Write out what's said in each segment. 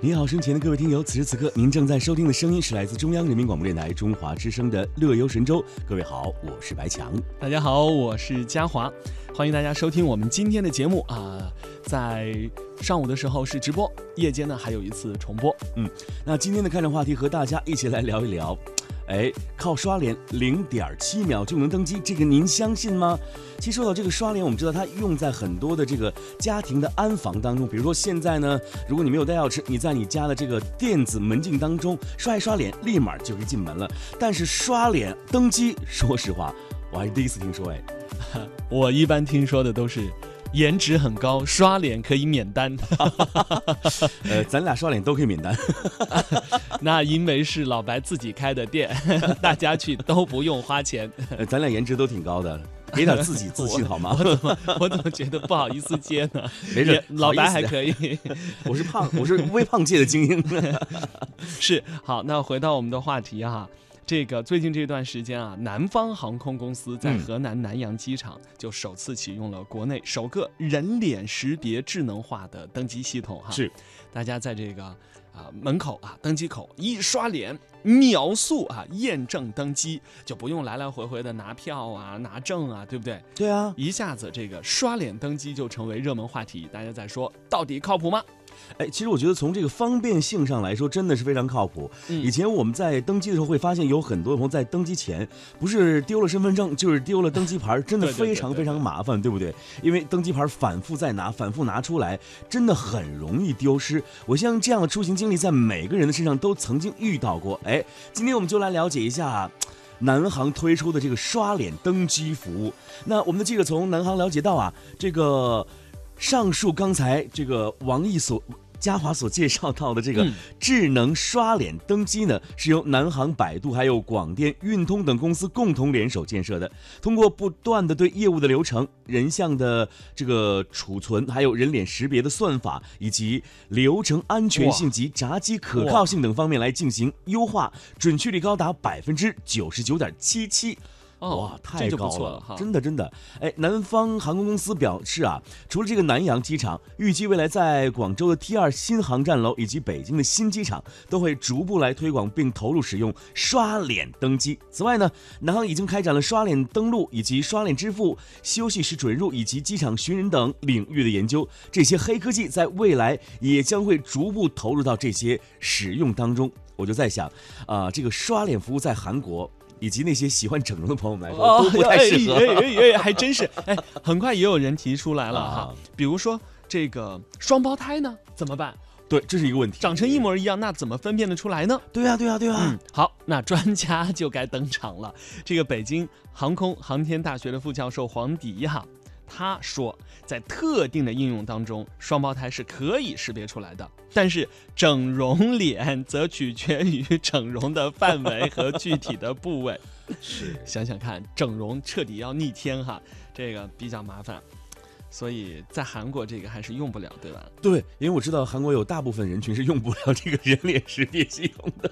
你好，生前的各位听友，此时此刻您正在收听的声音是来自中央人民广播电台中华之声的《乐游神州》。各位好，我是白强。大家好，我是嘉华，欢迎大家收听我们今天的节目啊。在上午的时候是直播，夜间呢还有一次重播。嗯，那今天的开场话题和大家一起来聊一聊。哎，靠刷脸零点七秒就能登机，这个您相信吗？其实说到这个刷脸，我们知道它用在很多的这个家庭的安防当中。比如说现在呢，如果你没有带钥匙，你在你家的这个电子门禁当中刷一刷脸，立马就可以进门了。但是刷脸登机，说实话，我还是第一次听说。哎，我一般听说的都是。颜值很高，刷脸可以免单。呃，咱俩刷脸都可以免单。那因为是老白自己开的店，大家去都不用花钱。呃，咱俩颜值都挺高的，给点自己自信好吗？我怎么我怎么觉得不好意思接呢？没事，老白还可以。我是胖，我是微胖界的精英。是好，那回到我们的话题哈。这个最近这段时间啊，南方航空公司在河南南阳机场就首次启用了国内首个人脸识别智能化的登机系统哈。是，大家在这个啊门口啊登机口一刷脸，秒速啊验证登机，就不用来来回回的拿票啊拿证啊，对不对？对啊，一下子这个刷脸登机就成为热门话题，大家在说到底靠谱吗？哎，其实我觉得从这个方便性上来说，真的是非常靠谱。以前我们在登机的时候会发现，有很多朋友在登机前不是丢了身份证，就是丢了登机牌，真的非常非常麻烦，对不对？因为登机牌反复再拿，反复拿出来，真的很容易丢失。我相信这样的出行经历在每个人的身上都曾经遇到过。哎，今天我们就来了解一下南航推出的这个刷脸登机服务。那我们的记者从南航了解到啊，这个。上述刚才这个王毅所嘉华所介绍到的这个智能刷脸登机呢，是由南航、百度还有广电、运通等公司共同联手建设的。通过不断的对业务的流程、人像的这个储存，还有人脸识别的算法，以及流程安全性及闸机可靠性等方面来进行优化，准确率高达百分之九十九点七七。哇，太高了，真的真的。哎，南方航空公司表示啊，除了这个南阳机场，预计未来在广州的 T 二新航站楼以及北京的新机场都会逐步来推广并投入使用刷脸登机。此外呢，南航已经开展了刷脸登陆以及刷脸支付、休息室准入以及机场寻人等领域的研究。这些黑科技在未来也将会逐步投入到这些使用当中。我就在想，啊，这个刷脸服务在韩国。以及那些喜欢整容的朋友们来说都不太适合，哎哎哎，还真是哎，很快也有人提出来了哈，比如说这个双胞胎呢怎么办？对，这是一个问题，长成一模一样，那怎么分辨得出来呢？对呀对呀对呀。嗯，好，那专家就该登场了，这个北京航空航天大学的副教授黄迪哈。他说，在特定的应用当中，双胞胎是可以识别出来的，但是整容脸则取决于整容的范围和具体的部位。是，想想看，整容彻底要逆天哈，这个比较麻烦。所以在韩国这个还是用不了，对吧？对，因为我知道韩国有大部分人群是用不了这个人脸识别系统的。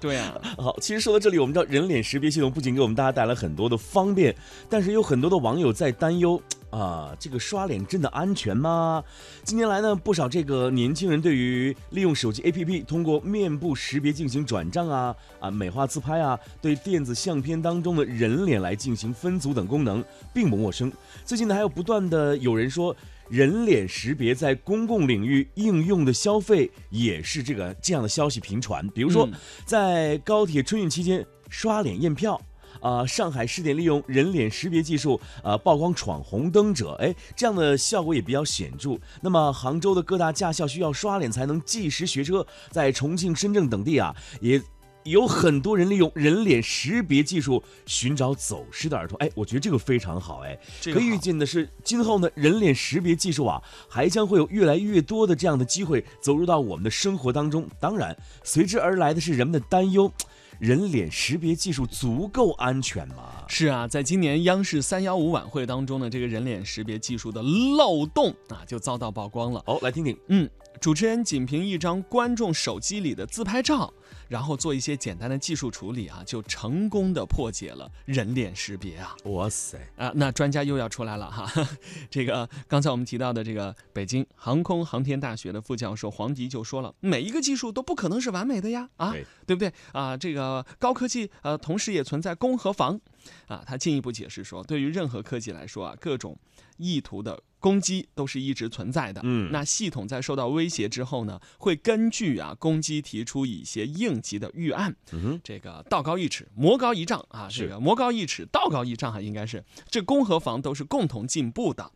对啊，好，其实说到这里，我们知道人脸识别系统不仅给我们大家带来很多的方便，但是有很多的网友在担忧。啊，这个刷脸真的安全吗？近年来呢，不少这个年轻人对于利用手机 APP 通过面部识别进行转账啊、啊美化自拍啊，对电子相片当中的人脸来进行分组等功能并不陌生。最近呢，还有不断的有人说，人脸识别在公共领域应用的消费也是这个这样的消息频传。比如说，在高铁春运期间刷脸验票。啊，上海试点利用人脸识别技术，呃，曝光闯红灯者，哎，这样的效果也比较显著。那么，杭州的各大驾校需要刷脸才能计时学车，在重庆、深圳等地啊，也有很多人利用人脸识别技术寻找走失的儿童。哎，我觉得这个非常好，哎，可以预见的是，今后呢，人脸识别技术啊，还将会有越来越多的这样的机会走入到我们的生活当中。当然，随之而来的是人们的担忧。人脸识别技术足够安全吗？是啊，在今年央视三幺五晚会当中呢，这个人脸识别技术的漏洞啊就遭到曝光了。哦，来听听。嗯，主持人仅凭一张观众手机里的自拍照，然后做一些简单的技术处理啊，就成功的破解了人脸识别啊！哇塞啊，那专家又要出来了哈！这个刚才我们提到的这个北京航空航天大学的副教授黄迪就说了，每一个技术都不可能是完美的呀，啊，对不对啊？这个高科技呃，同时也存在攻和防啊。他进一步解释说，对于任何科技来说啊，各种意图的。攻击都是一直存在的，嗯，那系统在受到威胁之后呢，会根据啊攻击提出一些应急的预案，嗯，这个道高一尺，魔高一丈啊，这个魔高一尺，道高一丈啊，应该是这攻和防都是共同进步的。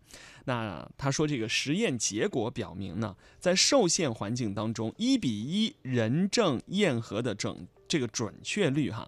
那他说这个实验结果表明呢，在受限环境当中，一比一人证验核的整这个准确率哈。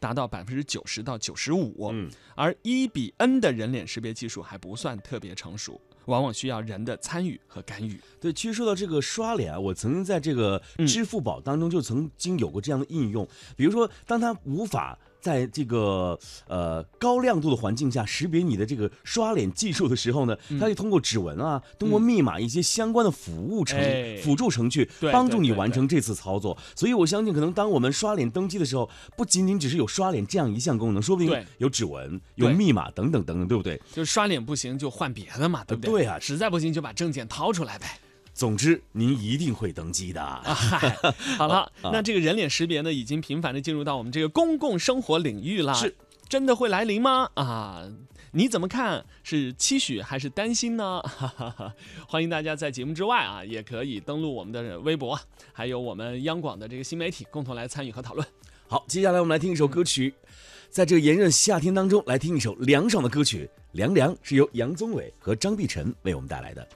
达到百分之九十到九十五，嗯，而一比 N 的人脸识别技术还不算特别成熟，往往需要人的参与和干预。对，其实说到这个刷脸啊，我曾经在这个支付宝当中就曾经有过这样的应用，比如说当他无法。在这个呃高亮度的环境下识别你的这个刷脸技术的时候呢，它可以通过指纹啊，通过密码一些相关的服务程辅助程序帮助你完成这次操作。所以我相信，可能当我们刷脸登机的时候，不仅仅只是有刷脸这样一项功能，说不定有指纹、有密码等等等等，对不对？就刷脸不行，就换别的嘛，对不对？对啊，实在不行就把证件掏出来呗。总之，您一定会登机的。好了，那这个人脸识别呢，已经频繁的进入到我们这个公共生活领域了。是，真的会来临吗？啊，你怎么看？是期许还是担心呢？欢迎大家在节目之外啊，也可以登录我们的微博，还有我们央广的这个新媒体，共同来参与和讨论。好，接下来我们来听一首歌曲，在这个炎热夏天当中，来听一首凉爽的歌曲《凉凉》，是由杨宗纬和张碧晨为我们带来的。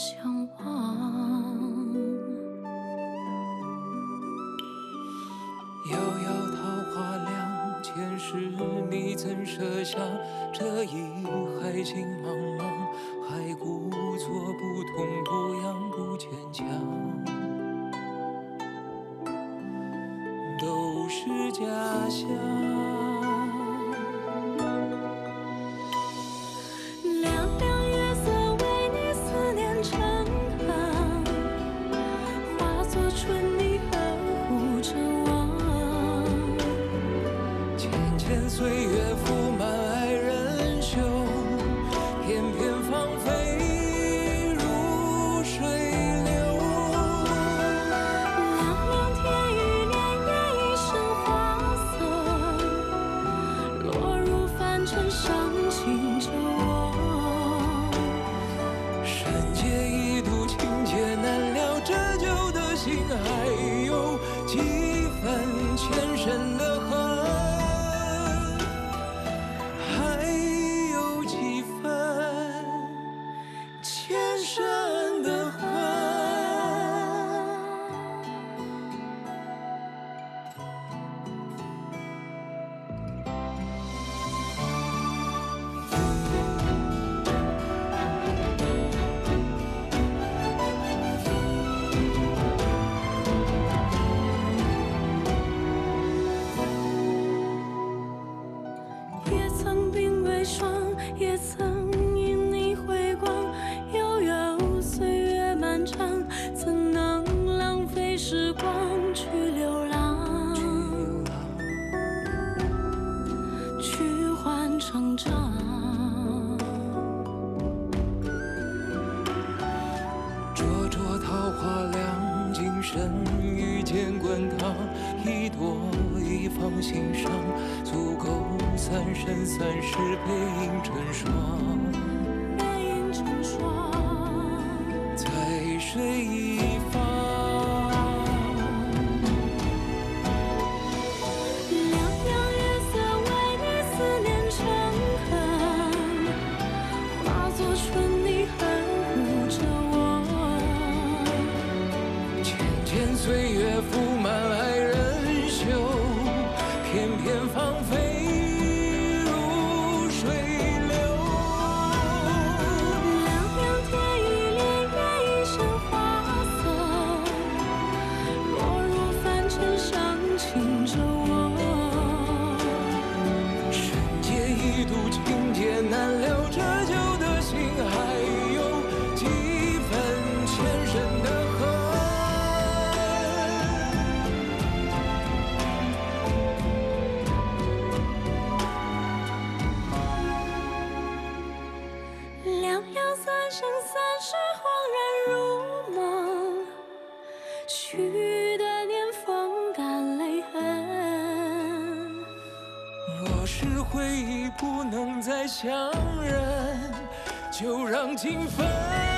相望遥遥桃花凉，前世你怎舍下这一海心茫茫，还故作不痛不痒，不牵强。都是假象。成熟。霜也曾因你回光悠悠岁月漫长怎能浪费时光去流浪？去换成长灼灼桃花凉今生间滚烫，一朵一放心上，足够三生三世背影成双。再相认就让情分。